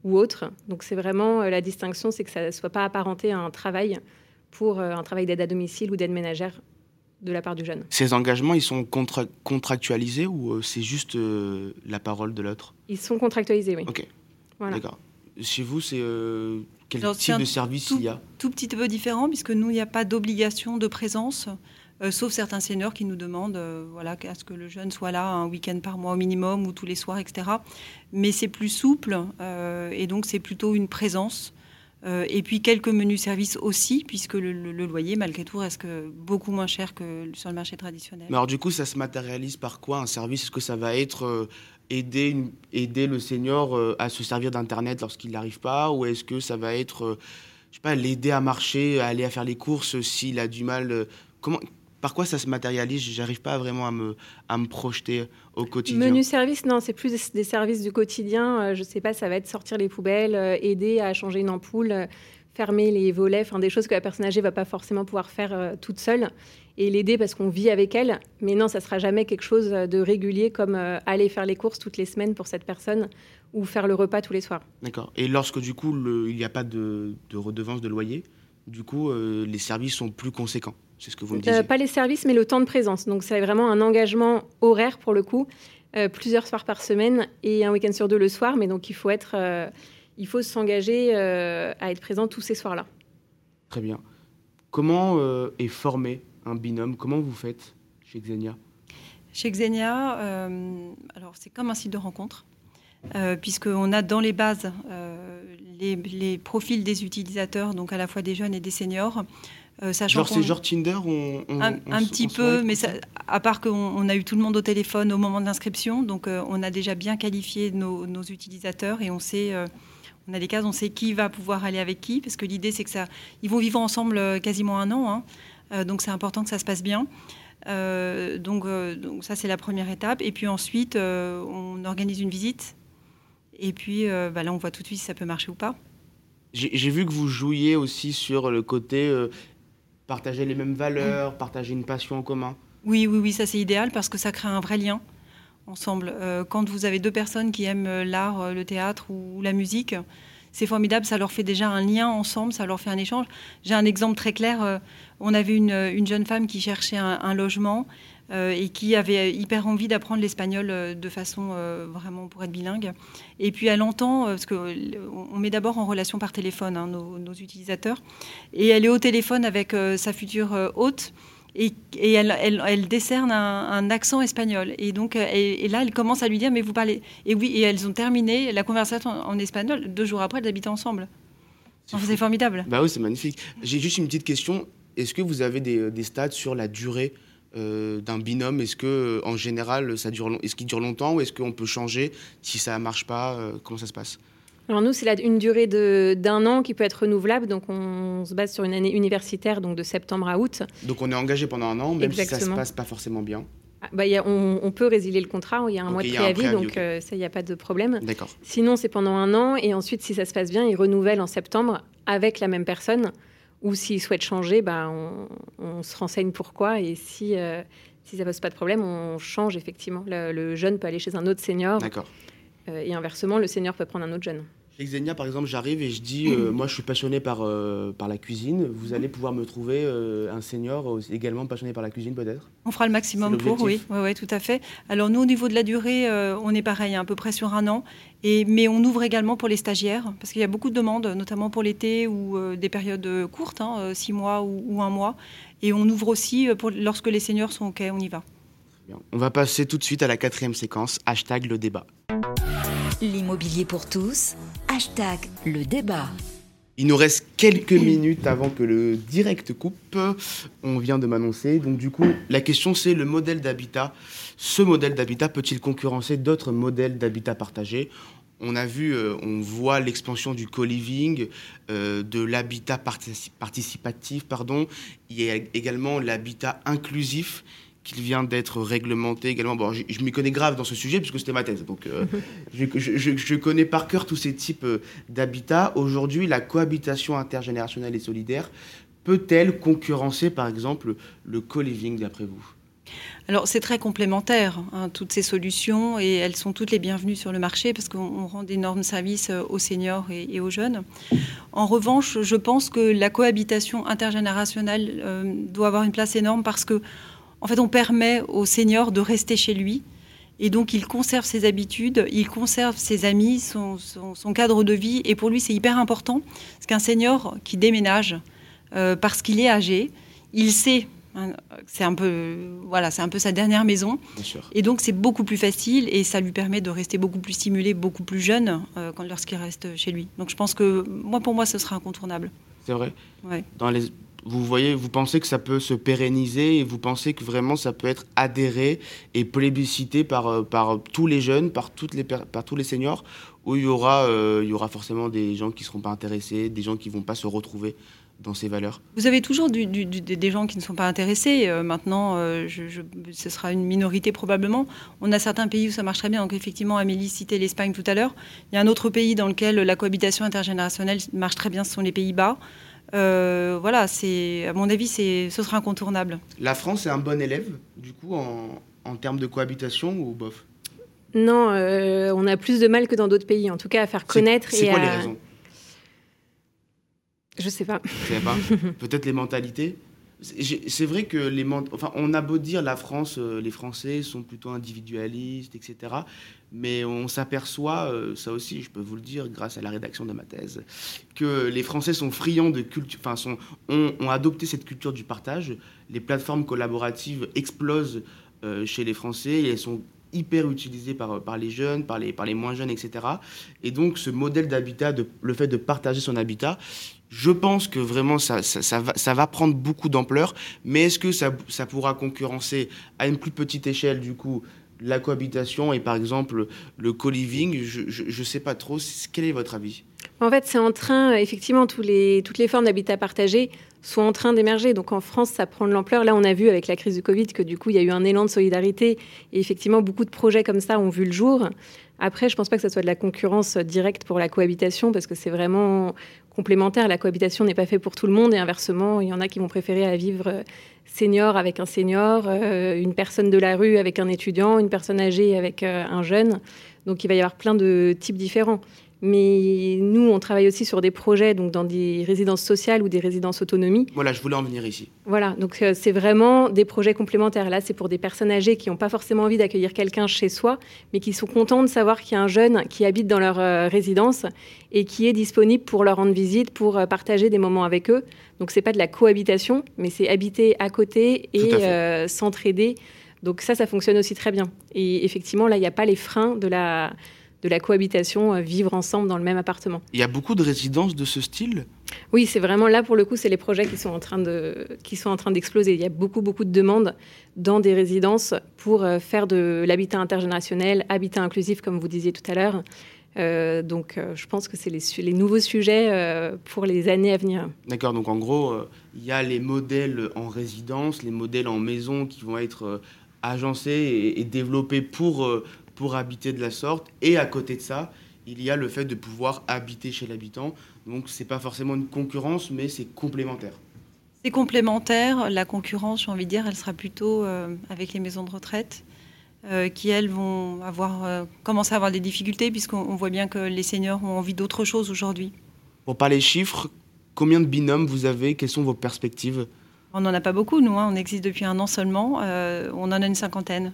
ou autre. Donc c'est vraiment la distinction, c'est que ça ne soit pas apparenté à un travail pour un travail d'aide à domicile ou d'aide ménagère de la part du jeune. Ces engagements, ils sont contractualisés ou euh, c'est juste euh, la parole de l'autre? Ils sont contractualisés, oui. Ok. D'accord. Chez vous, c'est euh, quel type de service il y a? Tout petit peu différent, puisque nous, il n'y a pas d'obligation de présence, sauf certains seniors qui nous demandent voilà, à ce que le jeune soit là un week-end par mois au minimum ou tous les soirs, etc. Mais c'est plus souple, et donc c'est plutôt une présence euh, et puis quelques menus services aussi, puisque le, loyer, malgré tout, reste beaucoup moins cher que sur le marché traditionnel. Mais alors du coup, ça se matérialise par quoi un service? Est-ce que ça va être euh, aider, aider le senior euh, à se servir d'Internet lorsqu'il n'arrive pas? Ou est-ce que ça va être, je sais pas, l'aider à marcher, à aller à faire les courses s'il a du mal Comment, par quoi ça se matérialise? J'arrive pas vraiment à me, à me projeter au quotidien. Menu service, non, c'est plus des services du quotidien. Euh, je sais pas, ça va être sortir les poubelles, euh, aider à changer une ampoule, euh, fermer les volets, enfin des choses que la personne âgée va pas forcément pouvoir faire toute seule et l'aider parce qu'on vit avec elle. Mais non, ça sera jamais quelque chose de régulier comme aller faire les courses toutes les semaines pour cette personne ou faire le repas tous les soirs. D'accord. Et lorsque du coup il n'y a pas de, de redevance de loyer, du coup les services sont plus conséquents? C'est ce que vous me euh, disiez. pas les services, mais le temps de présence. Donc c'est vraiment un engagement horaire pour le coup, euh, plusieurs soirs par semaine et un week-end sur deux le soir. Mais donc il faut être, euh, il faut s'engager à être présent tous ces soirs-là. Très bien. Comment est formé un binôme? Comment vous faites chez Xenia? Chez Xenia, alors c'est comme un site de rencontre. puisqu'on a dans les bases les, les, profils des utilisateurs, donc à la fois des jeunes et des seniors, euh, genre c'est genre Tinder un, petit peu, mais à part qu'on a eu tout le monde au téléphone au moment de l'inscription, donc euh, on a déjà bien qualifié nos, utilisateurs et on sait, euh, on a des cases, on sait qui va pouvoir aller avec qui, parce que l'idée c'est que ça, ils vont vivre ensemble quasiment un an, hein. donc c'est important que ça se passe bien. donc, donc ça c'est la première étape, et puis ensuite on organise une visite, et puis bah là on voit tout de suite si ça peut marcher ou pas. J'ai vu que vous jouiez aussi sur le côté partager les mêmes valeurs, partager une passion en commun. Oui, oui, oui, ça c'est idéal parce que ça crée un vrai lien ensemble. Euh, quand vous avez deux personnes qui aiment euh, l'art, euh, le théâtre ou, la musique, c'est formidable, ça leur fait déjà un lien ensemble, ça leur fait un échange. J'ai un exemple très clair, on avait une, une, jeune femme qui cherchait un, logement et qui avait hyper envie d'apprendre l'espagnol de façon vraiment pour être bilingue. Et puis elle entend, parce qu'on met d'abord en relation par téléphone hein, nos, nos, utilisateurs, et elle est au téléphone avec sa future hôte et, elle, décerne un, accent espagnol. Et donc, euh, et, là, elle commence à lui dire, mais vous parlez. Et oui, et elles ont terminé la conversation en, espagnol. Deux jours après, elles habitent ensemble. C'est formidable. Bah oui, c'est magnifique. J'ai juste une petite question. Est-ce que vous avez des, des stats sur la durée euh, d'un binôme Est-ce que, en général, ça dure, est-ce qu'il dure longtemps ou est-ce qu'on peut changer si ça marche pas euh, Comment ça se passe? Alors nous, c'est une durée d'un an qui peut être renouvelable. Donc on se base sur une année universitaire, donc de septembre à août. Donc on est engagé pendant un an, même si ça se passe pas forcément bien. Ah, bah, on, peut résilier le contrat, il y a un mois de préavis, donc euh, ça, il n'y a pas de problème. Sinon, c'est pendant un an, et ensuite, si ça se passe bien, ils renouvellent en septembre avec la même personne. Ou s'ils souhaitent changer, bah, on, se renseigne pourquoi, et si, euh, si ça ne pose pas de problème, on change effectivement. Le, jeune peut aller chez un autre senior. D'accord. Euh, et inversement, le senior peut prendre un autre jeune. Chez Xenia, par exemple, j'arrive et je dis, euh, moi je suis passionné par, euh, par la cuisine, vous allez pouvoir me trouver euh, un senior également passionné par la cuisine peut-être? On fera le maximum pour, oui, oui, oui, tout à fait. Alors nous, au niveau de la durée, on est pareil, à peu près sur un an, et, mais on ouvre également pour les stagiaires, parce qu'il y a beaucoup de demandes, notamment pour l'été ou des périodes courtes, hein, six mois ou, un mois, et on ouvre aussi pour, lorsque les seniors sont OK, on y va. On va passer tout de suite à la quatrième séquence, hashtag le débat. L'immobilier pour tous, hashtag le débat. Il nous reste quelques minutes avant que le direct coupe. On vient de m'annoncer. Donc du coup, la question c'est le modèle d'habitat. Ce modèle d'habitat peut-il concurrencer d'autres modèles d'habitat partagé on a vu, euh, on voit l'expansion du co-living, euh, de l'habitat participatif, pardon. Il y a également l'habitat inclusif qui vient d'être réglementé également. Bon, je, m'y connais grave dans ce sujet puisque c'était ma thèse. Donc, euh, je, connais par cœur tous ces types d'habitats. Aujourd'hui, la cohabitation intergénérationnelle et solidaire peut-elle concurrencer, par exemple, le co-living d'après vous? Alors c'est très complémentaire, hein, toutes ces solutions, et elles sont toutes les bienvenues sur le marché parce qu'on rend d'énormes services euh, aux seniors et, aux jeunes. En revanche, je pense que la cohabitation intergénérationnelle euh, doit avoir une place énorme parce que, en fait, on permet aux seniors de rester chez lui. Et donc, il conserve ses habitudes, il conserve ses amis, son, cadre de vie. Et pour lui, c'est hyper important. Parce qu'un senior qui déménage euh, parce qu'il est âgé, il sait Hein, c'est un peu, voilà, c'est un peu sa dernière maison. Et donc c'est beaucoup plus facile et ça lui permet de rester beaucoup plus stimulé, beaucoup plus jeune euh, lorsqu'il reste chez lui. Donc je pense que moi, pour moi, ce sera incontournable. C'est vrai. Dans les, vous voyez, vous pensez que ça peut se pérenniser et vous pensez que vraiment ça peut être adhéré et plébiscité par, euh, par tous les jeunes, par, toutes les, par tous les seniors, où il y aura, euh, il y aura forcément des gens qui ne seront pas intéressés, des gens qui ne vont pas se retrouver dans ces valeurs? Vous avez toujours des gens qui ne sont pas intéressés. Euh, maintenant, ce sera une minorité probablement. On a certains pays où ça marche très bien. Donc effectivement, Amélie citait l'Espagne tout à l'heure. Il y a un autre pays dans lequel la cohabitation intergénérationnelle marche très bien, ce sont les Pays-Bas. Euh, voilà, c'est à mon avis, ce sera incontournable. La France est un bon élève, du coup, en, termes de cohabitation ou bof? Non, on a plus de mal que dans d'autres pays, en tout cas à faire connaître. C'est quoi les raisons? Je sais pas. sais pas. Peut-être les mentalités? C'est vrai que les enfin, on a beau dire la France, euh, les Français sont plutôt individualistes, etc. Mais on s'aperçoit, euh, ça aussi, je peux vous le dire, grâce à la rédaction de ma thèse, que les Français sont friands de culture, enfin, ont, adopté cette culture du partage. Les plateformes collaboratives explosent euh, chez les Français et elles sont hyper utilisées par, par les jeunes, par les, moins jeunes, etc. Et donc, ce modèle d'habitat, le fait de partager son habitat, je pense que vraiment ça, va, prendre beaucoup d'ampleur, mais est-ce que ça, pourra concurrencer à une plus petite échelle du coup la cohabitation et par exemple le co-living Je ne sais pas trop. Quel est votre avis? En fait, c'est en train, effectivement, tous les, toutes les formes d'habitat partagé sont en train d'émerger. Donc en France, ça prend de l'ampleur. Là, on a vu avec la crise du Covid que du coup, il y a eu un élan de solidarité et effectivement, beaucoup de projets comme ça ont vu le jour. Après, je ne pense pas que ce soit de la concurrence directe pour la cohabitation parce que c'est vraiment complémentaire. La cohabitation n'est pas faite pour tout le monde et inversement, il y en a qui vont préférer à vivre euh, senior avec un senior, euh, une personne de la rue avec un étudiant, une personne âgée avec euh, un jeune. Donc il va y avoir plein de types différents. Mais nous, on travaille aussi sur des projets donc dans des résidences sociales ou des résidences autonomie. Voilà, je voulais en venir ici. Voilà, donc euh, c'est vraiment des projets complémentaires. Là, c'est pour des personnes âgées qui n'ont pas forcément envie d'accueillir quelqu'un chez soi, mais qui sont contents de savoir qu'il y a un jeune qui habite dans leur euh, résidence et qui est disponible pour leur rendre visite, pour euh, partager des moments avec eux. Donc c'est pas de la cohabitation, mais c'est habiter à côté et s'entraider. Donc ça, ça fonctionne aussi très bien. Et effectivement, là, il n'y a pas les freins de la de la cohabitation, euh, vivre ensemble dans le même appartement. Il y a beaucoup de résidences de ce style? Oui, c'est vraiment là pour le coup, c'est les projets qui sont en train de qui sont en train d'exploser. Il y a beaucoup beaucoup de demandes dans des résidences pour euh, faire de l'habitat intergénérationnel, habitat inclusif comme vous disiez tout à l'heure. Euh, donc, je pense que c'est les, les, nouveaux sujets pour les années à venir. D'accord. Donc, en gros, il y a les modèles en résidence, les modèles en maison qui vont être agencés et, et développés pour pour habiter de la sorte. Et à côté de ça, il y a le fait de pouvoir habiter chez l'habitant. Donc ce n'est pas forcément une concurrence, mais c'est complémentaire. C'est complémentaire. La concurrence, j'ai envie de dire, elle sera plutôt euh, avec les maisons de retraite. Euh, qui elles vont avoir euh, commencer à avoir des difficultés puisqu'on voit bien que les seniors ont envie d'autre chose aujourd'hui. Pour parler chiffres, combien de binômes vous avez? Quelles sont vos perspectives? On n'en a pas beaucoup, nous. Hein. On existe depuis un an seulement. on en a une cinquantaine.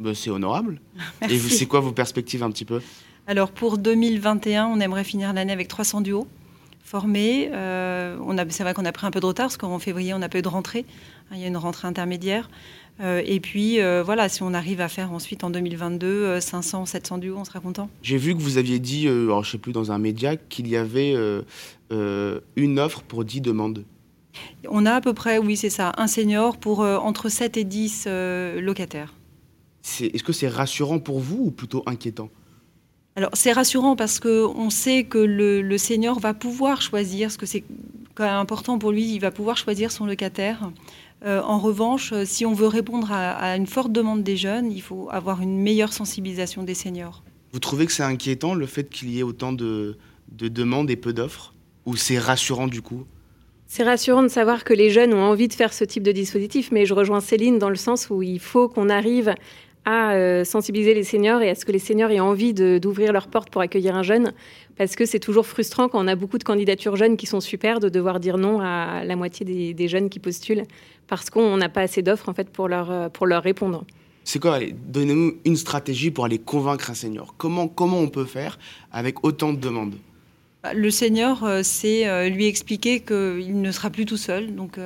Bah, c'est honorable. Et c'est quoi vos perspectives un petit peu? Alors pour 2021, on aimerait finir l'année avec 300 duos formés. Euh, c'est vrai qu'on a pris un peu de retard parce qu'en février, on a pas eu de rentrée. Il y a une rentrée intermédiaire. Euh, et puis, euh, voilà, si on arrive à faire ensuite en 2022 500, 700 duos, on sera content. J'ai vu que vous aviez dit, alors je sais plus, dans un média, qu'il y avait une offre pour 10 demandes. On a à peu près, oui, c'est ça, un senior pour entre 7 et 10 locataires. Est-ce que c'est rassurant pour vous ou plutôt inquiétant? Alors c'est rassurant parce qu'on sait que le, senior va pouvoir choisir, ce que c'est quand même important pour lui, il va pouvoir choisir son locataire. Euh, en revanche, si on veut répondre à, une forte demande des jeunes, il faut avoir une meilleure sensibilisation des seniors. Vous trouvez que c'est inquiétant le fait qu'il y ait autant de, de demandes et peu d'offres? Ou c'est rassurant du coup? C'est rassurant de savoir que les jeunes ont envie de faire ce type de dispositif, mais je rejoins Céline dans le sens où il faut qu'on arrive à euh, sensibiliser les seniors et à ce que les seniors aient envie d'ouvrir leurs portes pour accueillir un jeune. Parce que c'est toujours frustrant quand on a beaucoup de candidatures jeunes qui sont super de devoir dire non à la moitié des, jeunes qui postulent parce qu'on n'a pas assez d'offres en fait pour leur, euh, pour leur répondre. C'est quoi Donnez-nous une stratégie pour aller convaincre un senior. Comment, comment on peut faire avec autant de demandes? Bah, le senior, euh, c'est lui expliquer qu'il ne sera plus tout seul. Donc,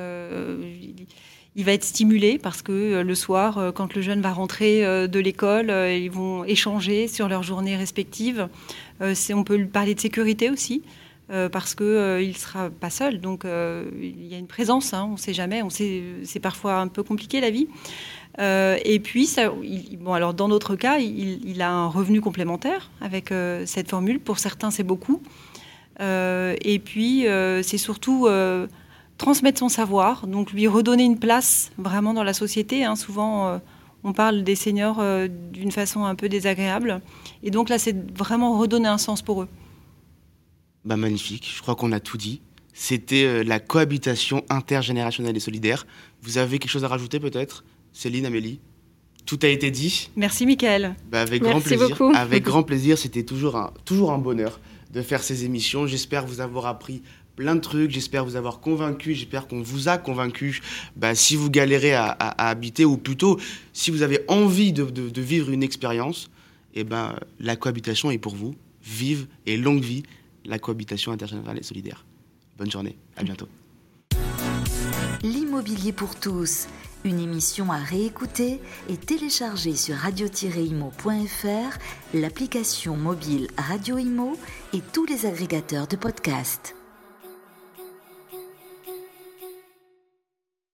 il va être stimulé parce que euh, le soir, euh, quand le jeune va rentrer euh, de l'école, ils vont échanger sur leurs journées respectives. on peut lui parler de sécurité aussi. parce qu'il il ne sera pas seul. Donc il y a une présence, hein, on ne sait jamais, on sait, c'est parfois un peu compliqué la vie. et puis, bon, alors dans notre cas, il, a un revenu complémentaire avec cette formule. Pour certains, c'est beaucoup. et puis, c'est surtout transmettre son savoir, donc lui redonner une place vraiment dans la société. Hein. Souvent, euh, on parle des seniors euh, d'une façon un peu désagréable. Et donc là, c'est vraiment redonner un sens pour eux. Bah, magnifique, je crois qu'on a tout dit. C'était euh, la cohabitation intergénérationnelle et solidaire. Vous avez quelque chose à rajouter peut-être? Céline, Amélie? Tout a été dit. Merci Mickaël. Bah, avec grand plaisir. Avec grand plaisir, c'était toujours un, toujours un bonheur de faire ces émissions. J'espère vous avoir appris plein de trucs. J'espère vous avoir convaincu. J'espère qu'on vous a convaincu. Bah, si vous galérez à, habiter, ou plutôt si vous avez envie de, vivre une expérience, eh ben, la cohabitation est pour vous. Vive et longue vie la cohabitation intergénérale et solidaire. Bonne journée. À bientôt. L'immobilier pour tous. Une émission à réécouter et télécharger sur radio-imo.fr, l'application mobile Radio Imo et tous les agrégateurs de podcasts.